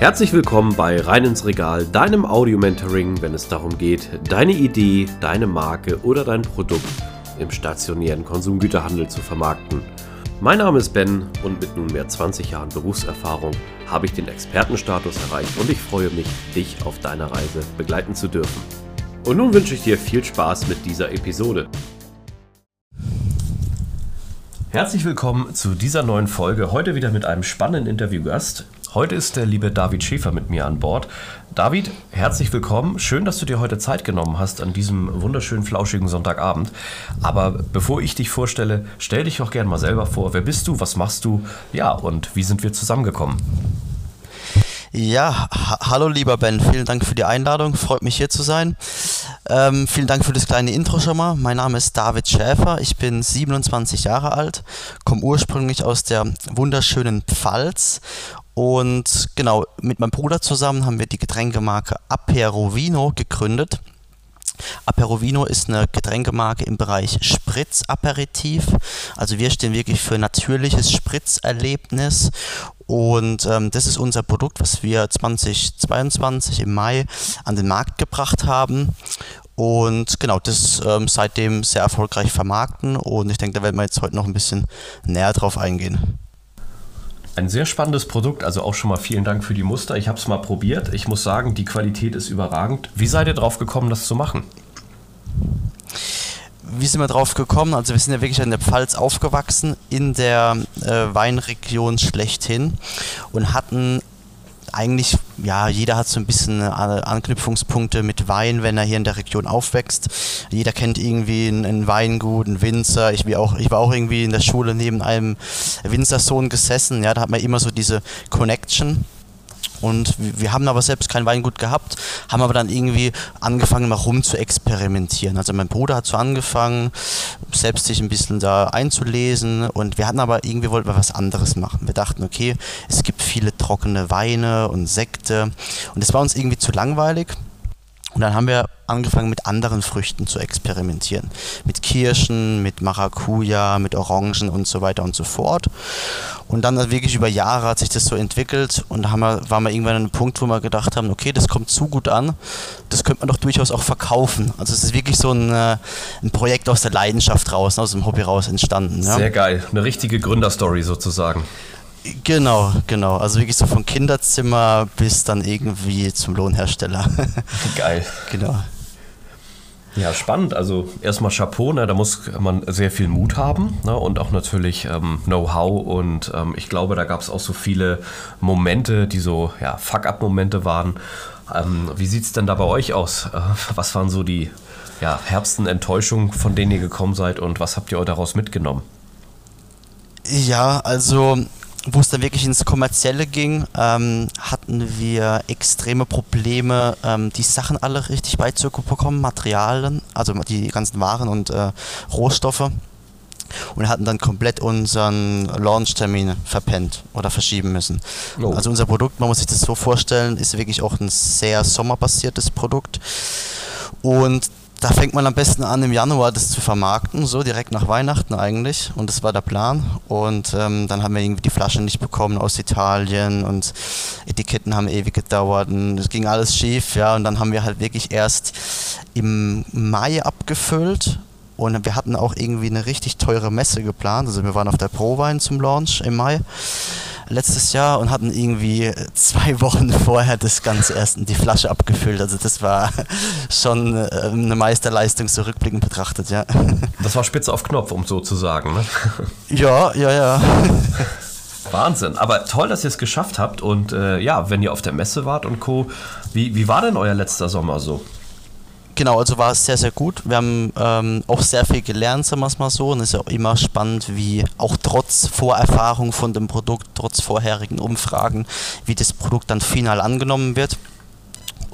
Herzlich willkommen bei Rein ins Regal, deinem Audio-Mentoring, wenn es darum geht, deine Idee, deine Marke oder dein Produkt im stationären Konsumgüterhandel zu vermarkten. Mein Name ist Ben und mit nunmehr 20 Jahren Berufserfahrung habe ich den Expertenstatus erreicht und ich freue mich, dich auf deiner Reise begleiten zu dürfen. Und nun wünsche ich dir viel Spaß mit dieser Episode. Herzlich willkommen zu dieser neuen Folge. Heute wieder mit einem spannenden Interviewgast. Heute ist der liebe David Schäfer mit mir an Bord. David, herzlich willkommen. Schön, dass du dir heute Zeit genommen hast an diesem wunderschönen, flauschigen Sonntagabend. Aber bevor ich dich vorstelle, stell dich doch gerne mal selber vor. Wer bist du? Was machst du? Ja, und wie sind wir zusammengekommen? Ja, ha hallo lieber Ben, vielen Dank für die Einladung, freut mich hier zu sein. Ähm, vielen Dank für das kleine Intro schon mal. Mein Name ist David Schäfer, ich bin 27 Jahre alt, komme ursprünglich aus der wunderschönen Pfalz und genau, mit meinem Bruder zusammen haben wir die Getränkemarke Aperovino gegründet. Aperovino ist eine Getränkemarke im Bereich Spritzaperitif. Also wir stehen wirklich für natürliches Spritzerlebnis und ähm, das ist unser Produkt, was wir 2022 im Mai an den Markt gebracht haben. Und genau, das ähm, seitdem sehr erfolgreich vermarkten und ich denke, da werden wir jetzt heute noch ein bisschen näher drauf eingehen. Ein sehr spannendes Produkt, also auch schon mal vielen Dank für die Muster. Ich habe es mal probiert. Ich muss sagen, die Qualität ist überragend. Wie seid ihr drauf gekommen, das zu machen? Wie sind wir drauf gekommen? Also wir sind ja wirklich in der Pfalz aufgewachsen, in der äh, Weinregion schlechthin und hatten eigentlich, ja, jeder hat so ein bisschen Anknüpfungspunkte mit Wein, wenn er hier in der Region aufwächst. Jeder kennt irgendwie einen, Weingut, einen Winzer. Ich, auch, ich war auch irgendwie in der Schule neben einem Winzersohn gesessen. Ja, da hat man immer so diese Connection. Und wir haben aber selbst kein Weingut gehabt, haben aber dann irgendwie angefangen, mal rum zu experimentieren. Also mein Bruder hat so angefangen, selbst sich ein bisschen da einzulesen und wir hatten aber irgendwie wollten wir was anderes machen. Wir dachten, okay, es gibt viele trockene Weine und Sekte und es war uns irgendwie zu langweilig. Und dann haben wir angefangen mit anderen Früchten zu experimentieren. Mit Kirschen, mit Maracuja, mit Orangen und so weiter und so fort. Und dann wirklich über Jahre hat sich das so entwickelt und da wir, waren wir irgendwann an einem Punkt, wo wir gedacht haben, okay, das kommt zu gut an, das könnte man doch durchaus auch verkaufen. Also es ist wirklich so ein, äh, ein Projekt aus der Leidenschaft raus, aus dem Hobby raus entstanden. Ja? Sehr geil, eine richtige Gründerstory sozusagen. Genau, genau. Also wirklich so von Kinderzimmer bis dann irgendwie zum Lohnhersteller. Geil. Genau. Ja, spannend. Also erstmal Chapeau, ne? da muss man sehr viel Mut haben ne? und auch natürlich ähm, Know-how. Und ähm, ich glaube, da gab es auch so viele Momente, die so ja, Fuck-up-Momente waren. Ähm, wie sieht es denn da bei euch aus? Äh, was waren so die ja, herbsten Enttäuschungen, von denen ihr gekommen seid und was habt ihr daraus mitgenommen? Ja, also wo es dann wirklich ins Kommerzielle ging, ähm, hatten wir extreme Probleme, ähm, die Sachen alle richtig beizubekommen, Materialien, also die ganzen Waren und äh, Rohstoffe. Und hatten dann komplett unseren Launch-Termin verpennt oder verschieben müssen. Oh. Also unser Produkt, man muss sich das so vorstellen, ist wirklich auch ein sehr sommerbasiertes Produkt. Und da fängt man am besten an, im Januar das zu vermarkten, so direkt nach Weihnachten eigentlich. Und das war der Plan. Und ähm, dann haben wir irgendwie die Flaschen nicht bekommen aus Italien und Etiketten haben ewig gedauert und es ging alles schief, ja. Und dann haben wir halt wirklich erst im Mai abgefüllt. Und wir hatten auch irgendwie eine richtig teure Messe geplant. Also wir waren auf der ProWein zum Launch im Mai letztes Jahr und hatten irgendwie zwei Wochen vorher das Ganze erst in die Flasche abgefüllt. Also das war schon äh, eine Meisterleistung zurückblickend betrachtet, ja. Das war spitze auf Knopf, um so zu sagen, ne? Ja, ja, ja. Wahnsinn. Aber toll, dass ihr es geschafft habt. Und äh, ja, wenn ihr auf der Messe wart und Co., wie, wie war denn euer letzter Sommer so? Genau, also war es sehr, sehr gut. Wir haben ähm, auch sehr viel gelernt, sagen wir es mal so. Und es ist ja auch immer spannend, wie auch trotz Vorerfahrung von dem Produkt, trotz vorherigen Umfragen, wie das Produkt dann final angenommen wird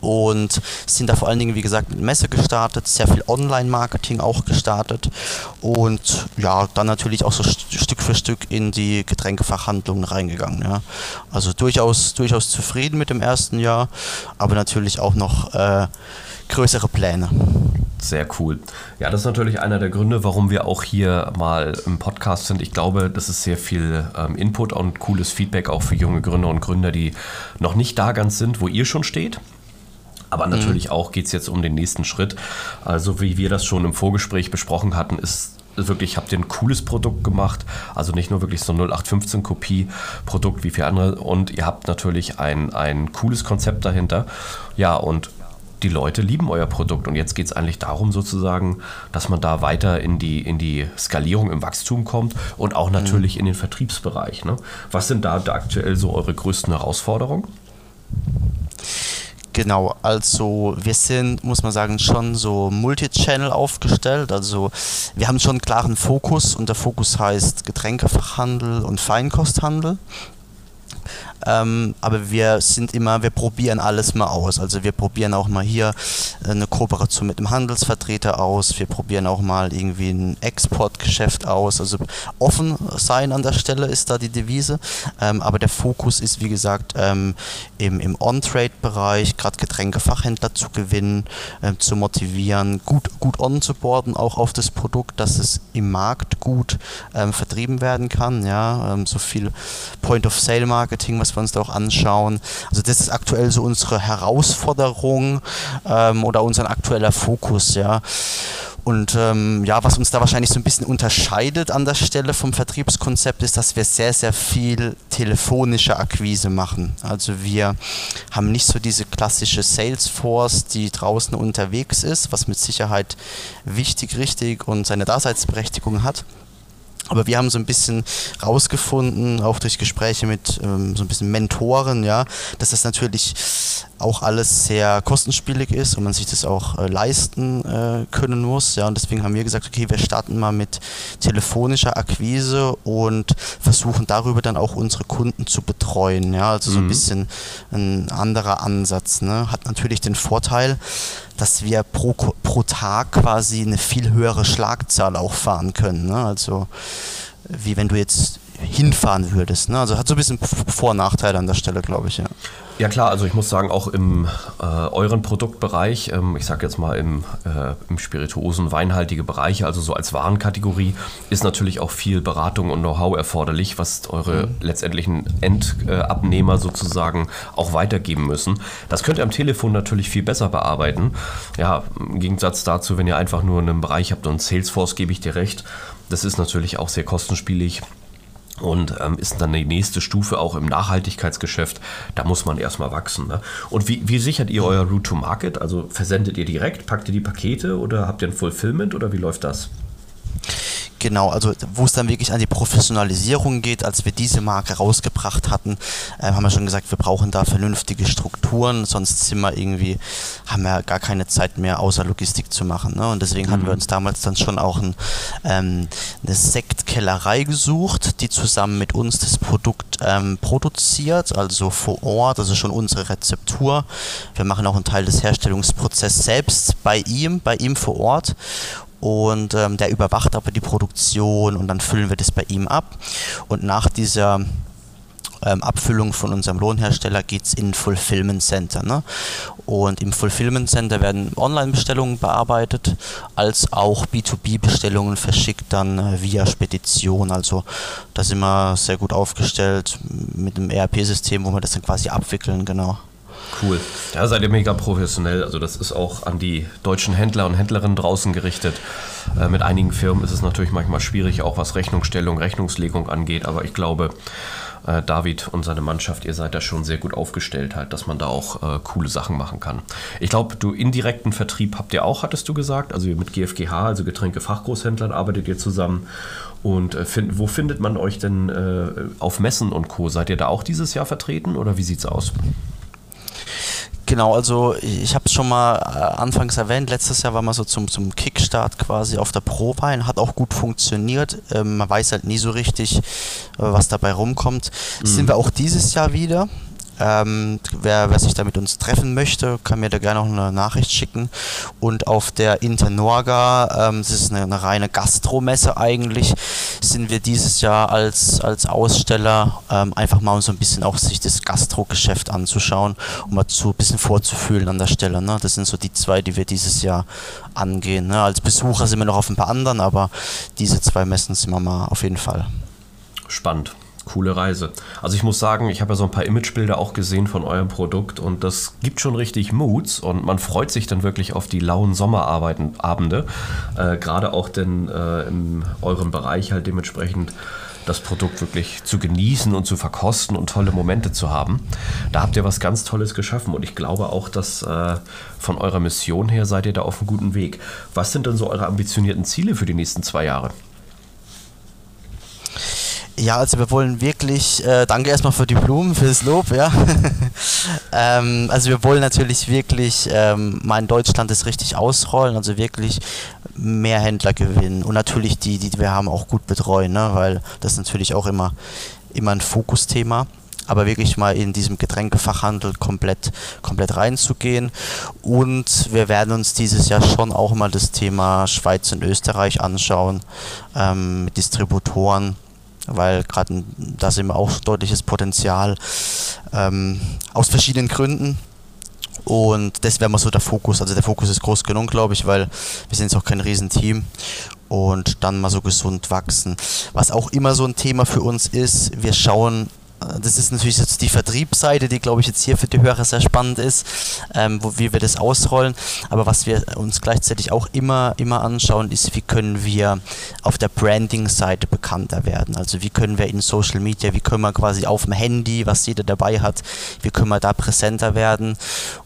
und sind da vor allen Dingen, wie gesagt, mit Messe gestartet, sehr viel Online-Marketing auch gestartet und ja, dann natürlich auch so Stück für Stück in die Getränkefachhandlungen reingegangen. Ja. Also durchaus, durchaus zufrieden mit dem ersten Jahr, aber natürlich auch noch äh, größere Pläne. Sehr cool. Ja, das ist natürlich einer der Gründe, warum wir auch hier mal im Podcast sind. Ich glaube, das ist sehr viel ähm, Input und cooles Feedback auch für junge Gründer und Gründer, die noch nicht da ganz sind, wo ihr schon steht. Aber natürlich mhm. auch geht es jetzt um den nächsten Schritt. Also wie wir das schon im Vorgespräch besprochen hatten, ist wirklich, habt ihr ein cooles Produkt gemacht, also nicht nur wirklich so ein 0815 Kopie Produkt wie viele andere und ihr habt natürlich ein, ein cooles Konzept dahinter. Ja, und die Leute lieben euer Produkt und jetzt geht es eigentlich darum sozusagen, dass man da weiter in die, in die Skalierung im Wachstum kommt und auch natürlich mhm. in den Vertriebsbereich. Ne? Was sind da aktuell so eure größten Herausforderungen? Genau, also wir sind, muss man sagen, schon so Multi-Channel aufgestellt. Also wir haben schon einen klaren Fokus und der Fokus heißt Getränkefachhandel und Feinkosthandel. Ähm, aber wir sind immer, wir probieren alles mal aus. Also wir probieren auch mal hier eine Kooperation mit einem Handelsvertreter aus. Wir probieren auch mal irgendwie ein Exportgeschäft aus. Also offen sein an der Stelle ist da die Devise. Ähm, aber der Fokus ist, wie gesagt, ähm, im, im On-Trade-Bereich, gerade Getränkefachhändler zu gewinnen, ähm, zu motivieren, gut, gut on-zu-boarden auch auf das Produkt, dass es im Markt gut ähm, vertrieben werden kann. Ja, ähm, so viel Point-of-Sale-Marketing, was wir uns da auch anschauen. Also das ist aktuell so unsere Herausforderung ähm, oder unser aktueller Fokus, ja. Und ähm, ja, was uns da wahrscheinlich so ein bisschen unterscheidet an der Stelle vom Vertriebskonzept ist, dass wir sehr, sehr viel telefonische Akquise machen. Also wir haben nicht so diese klassische Salesforce, die draußen unterwegs ist, was mit Sicherheit wichtig, richtig und seine Daseinsberechtigung hat aber wir haben so ein bisschen rausgefunden, auch durch Gespräche mit ähm, so ein bisschen Mentoren, ja, dass das natürlich auch alles sehr kostenspielig ist und man sich das auch äh, leisten äh, können muss. Ja, und deswegen haben wir gesagt, okay, wir starten mal mit telefonischer Akquise und versuchen darüber dann auch unsere Kunden zu betreuen. Ja, also so ein mhm. bisschen ein anderer Ansatz. Ne? Hat natürlich den Vorteil, dass wir pro, pro Tag quasi eine viel höhere Schlagzahl auch fahren können. Ne? Also wie wenn du jetzt hinfahren würdest. Ne? Also hat so ein bisschen Vor- und Nachteile an der Stelle, glaube ich, ja. Ja klar, also ich muss sagen, auch im äh, euren Produktbereich, ähm, ich sage jetzt mal im, äh, im Spirituosen, weinhaltige Bereiche, also so als Warenkategorie, ist natürlich auch viel Beratung und Know-how erforderlich, was eure mhm. letztendlichen Endabnehmer sozusagen auch weitergeben müssen. Das könnt ihr am Telefon natürlich viel besser bearbeiten. Ja, im Gegensatz dazu, wenn ihr einfach nur einen Bereich habt und Salesforce, gebe ich dir recht, das ist natürlich auch sehr kostenspielig und ähm, ist dann die nächste Stufe auch im Nachhaltigkeitsgeschäft. Da muss man erstmal wachsen. Ne? Und wie, wie sichert ihr euer Route to Market? Also versendet ihr direkt, packt ihr die Pakete oder habt ihr ein Fulfillment oder wie läuft das? Genau, also wo es dann wirklich an die Professionalisierung geht, als wir diese Marke rausgebracht hatten, äh, haben wir schon gesagt, wir brauchen da vernünftige Strukturen, sonst sind wir irgendwie, haben wir gar keine Zeit mehr, außer Logistik zu machen. Ne? Und deswegen mhm. hatten wir uns damals dann schon auch ein, ähm, eine Sektkellerei gesucht, die zusammen mit uns das Produkt ähm, produziert, also vor Ort, also schon unsere Rezeptur. Wir machen auch einen Teil des Herstellungsprozesses selbst bei ihm, bei ihm vor Ort und ähm, der überwacht aber die Produktion und dann füllen wir das bei ihm ab. Und nach dieser ähm, Abfüllung von unserem Lohnhersteller geht es in Fulfillment Center. Ne? Und im Fulfillment Center werden Online-Bestellungen bearbeitet, als auch B2B-Bestellungen verschickt dann äh, via Spedition. Also da sind wir sehr gut aufgestellt mit einem ERP-System, wo wir das dann quasi abwickeln, genau. Cool. Da seid ihr mega professionell. Also das ist auch an die deutschen Händler und Händlerinnen draußen gerichtet. Äh, mit einigen Firmen ist es natürlich manchmal schwierig, auch was Rechnungsstellung, Rechnungslegung angeht. Aber ich glaube, äh, David und seine Mannschaft, ihr seid da schon sehr gut aufgestellt, halt, dass man da auch äh, coole Sachen machen kann. Ich glaube, du indirekten Vertrieb habt ihr auch, hattest du gesagt. Also mit GFGH, also Getränkefachgroßhändlern, arbeitet ihr zusammen. Und äh, find, wo findet man euch denn äh, auf Messen und Co? Seid ihr da auch dieses Jahr vertreten oder wie sieht's aus? Genau, also ich habe es schon mal äh, anfangs erwähnt, letztes Jahr war man so zum, zum Kickstart quasi auf der Prowein, hat auch gut funktioniert. Ähm, man weiß halt nie so richtig, äh, was dabei rumkommt. Mhm. Sind wir auch dieses Jahr wieder. Ähm, wer, wer, sich da mit uns treffen möchte, kann mir da gerne auch eine Nachricht schicken. Und auf der Internorga, ähm, das ist eine, eine reine Gastromesse eigentlich, sind wir dieses Jahr als, als Aussteller ähm, einfach mal um so ein bisschen auch sich das Gastrogeschäft anzuschauen, um mal so ein bisschen vorzufühlen an der Stelle. Ne? Das sind so die zwei, die wir dieses Jahr angehen. Ne? Als Besucher sind wir noch auf ein paar anderen, aber diese zwei Messen sind wir mal auf jeden Fall. Spannend coole Reise. Also ich muss sagen, ich habe ja so ein paar Imagebilder auch gesehen von eurem Produkt und das gibt schon richtig Moods und man freut sich dann wirklich auf die lauen Sommerabende. Äh, Gerade auch denn äh, in eurem Bereich halt dementsprechend das Produkt wirklich zu genießen und zu verkosten und tolle Momente zu haben. Da habt ihr was ganz Tolles geschaffen und ich glaube auch, dass äh, von eurer Mission her seid ihr da auf einem guten Weg. Was sind denn so eure ambitionierten Ziele für die nächsten zwei Jahre? Ja, also wir wollen wirklich, äh, danke erstmal für die Blumen, fürs Lob, ja. ähm, also wir wollen natürlich wirklich ähm, mal in Deutschland das richtig ausrollen, also wirklich mehr Händler gewinnen und natürlich die, die wir haben, auch gut betreuen, ne? weil das natürlich auch immer, immer ein Fokusthema aber wirklich mal in diesem Getränkefachhandel komplett, komplett reinzugehen. Und wir werden uns dieses Jahr schon auch mal das Thema Schweiz und Österreich anschauen, ähm, mit Distributoren weil gerade da sehen wir auch deutliches Potenzial ähm, aus verschiedenen Gründen. Und das wäre mal so der Fokus. Also der Fokus ist groß genug, glaube ich, weil wir sind jetzt auch kein Riesenteam. Und dann mal so gesund wachsen. Was auch immer so ein Thema für uns ist, wir schauen das ist natürlich jetzt die Vertriebsseite, die glaube ich jetzt hier für die Hörer sehr spannend ist, ähm, wo, wie wir das ausrollen. Aber was wir uns gleichzeitig auch immer, immer anschauen, ist, wie können wir auf der Branding-Seite bekannter werden. Also wie können wir in Social Media, wie können wir quasi auf dem Handy, was jeder dabei hat, wie können wir da präsenter werden.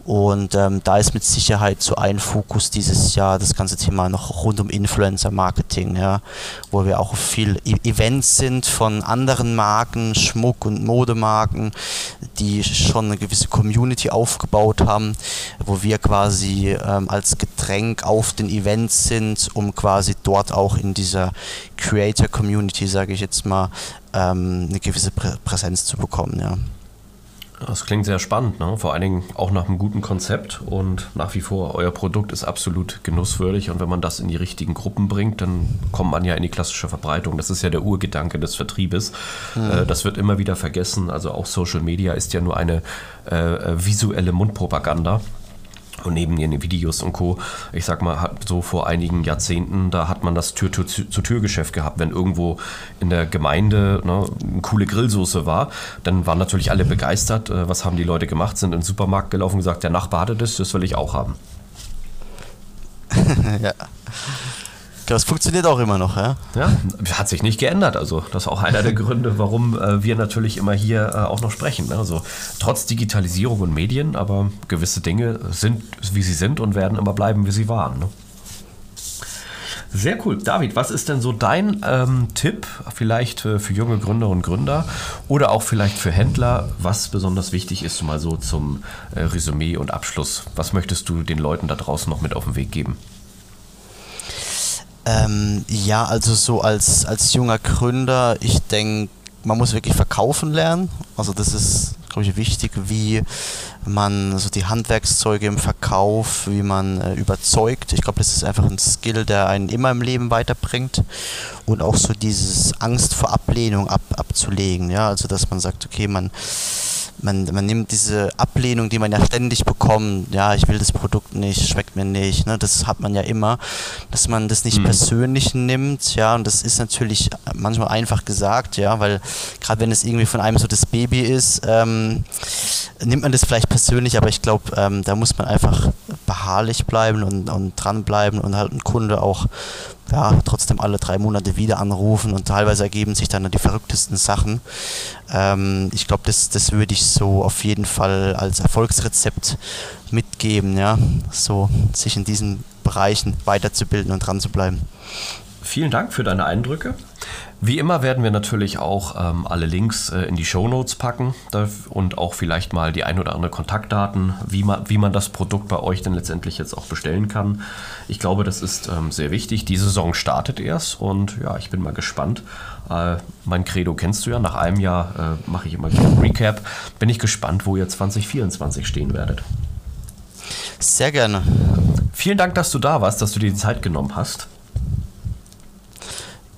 Und ähm, da ist mit Sicherheit so ein Fokus dieses Jahr das ganze Thema noch rund um Influencer-Marketing, ja, wo wir auch viel e Events sind von anderen Marken, Schmuck und Modemarken, die schon eine gewisse Community aufgebaut haben, wo wir quasi ähm, als Getränk auf den Events sind, um quasi dort auch in dieser Creator Community, sage ich jetzt mal, ähm, eine gewisse Prä Präsenz zu bekommen. Ja. Das klingt sehr spannend, ne? vor allen Dingen auch nach einem guten Konzept und nach wie vor, euer Produkt ist absolut genusswürdig und wenn man das in die richtigen Gruppen bringt, dann kommt man ja in die klassische Verbreitung. Das ist ja der Urgedanke des Vertriebes. Mhm. das wird immer wieder vergessen. Also auch Social Media ist ja nur eine äh, visuelle Mundpropaganda. Und neben ihren Videos und Co., ich sag mal, so vor einigen Jahrzehnten, da hat man das Tür-zu-Tür-Geschäft gehabt. Wenn irgendwo in der Gemeinde ne, eine coole Grillsoße war, dann waren natürlich alle begeistert. Äh, was haben die Leute gemacht? Sind in den Supermarkt gelaufen und gesagt, der Nachbar hatte das, das will ich auch haben. ja. Das funktioniert auch immer noch, ja? Ja, hat sich nicht geändert. Also, das ist auch einer der Gründe, warum äh, wir natürlich immer hier äh, auch noch sprechen. Ne? Also, trotz Digitalisierung und Medien, aber gewisse Dinge sind, wie sie sind und werden immer bleiben, wie sie waren. Ne? Sehr cool. David, was ist denn so dein ähm, Tipp, vielleicht äh, für junge Gründer und Gründer oder auch vielleicht für Händler, was besonders wichtig ist, mal so zum äh, Resümee und Abschluss? Was möchtest du den Leuten da draußen noch mit auf den Weg geben? Ähm, ja, also so als, als junger Gründer, ich denke, man muss wirklich verkaufen lernen. Also das ist, glaube ich, wichtig, wie man so die Handwerkszeuge im Verkauf, wie man äh, überzeugt. Ich glaube, das ist einfach ein Skill, der einen immer im Leben weiterbringt. Und auch so dieses Angst vor Ablehnung ab, abzulegen. Ja, also dass man sagt, okay, man man, man nimmt diese Ablehnung, die man ja ständig bekommt, ja, ich will das Produkt nicht, schmeckt mir nicht, ne, das hat man ja immer, dass man das nicht mhm. persönlich nimmt, ja, und das ist natürlich manchmal einfach gesagt, ja, weil gerade wenn es irgendwie von einem so das Baby ist, ähm, nimmt man das vielleicht persönlich, aber ich glaube, ähm, da muss man einfach beharrlich bleiben und, und dranbleiben und halt ein Kunde auch ja, trotzdem alle drei Monate wieder anrufen und teilweise ergeben sich dann die verrücktesten Sachen. Ähm, ich glaube, das, das würde ich so auf jeden Fall als Erfolgsrezept mitgeben, ja, so sich in diesen Bereichen weiterzubilden und dran zu bleiben. Vielen Dank für deine Eindrücke. Wie immer werden wir natürlich auch ähm, alle Links äh, in die Show Notes packen und auch vielleicht mal die ein oder andere Kontaktdaten, wie man, wie man das Produkt bei euch denn letztendlich jetzt auch bestellen kann. Ich glaube, das ist ähm, sehr wichtig. Die Saison startet erst und ja, ich bin mal gespannt. Äh, mein Credo kennst du ja. Nach einem Jahr äh, mache ich immer wieder ein Recap. Bin ich gespannt, wo ihr 2024 stehen werdet. Sehr gerne. Vielen Dank, dass du da warst, dass du dir die Zeit genommen hast.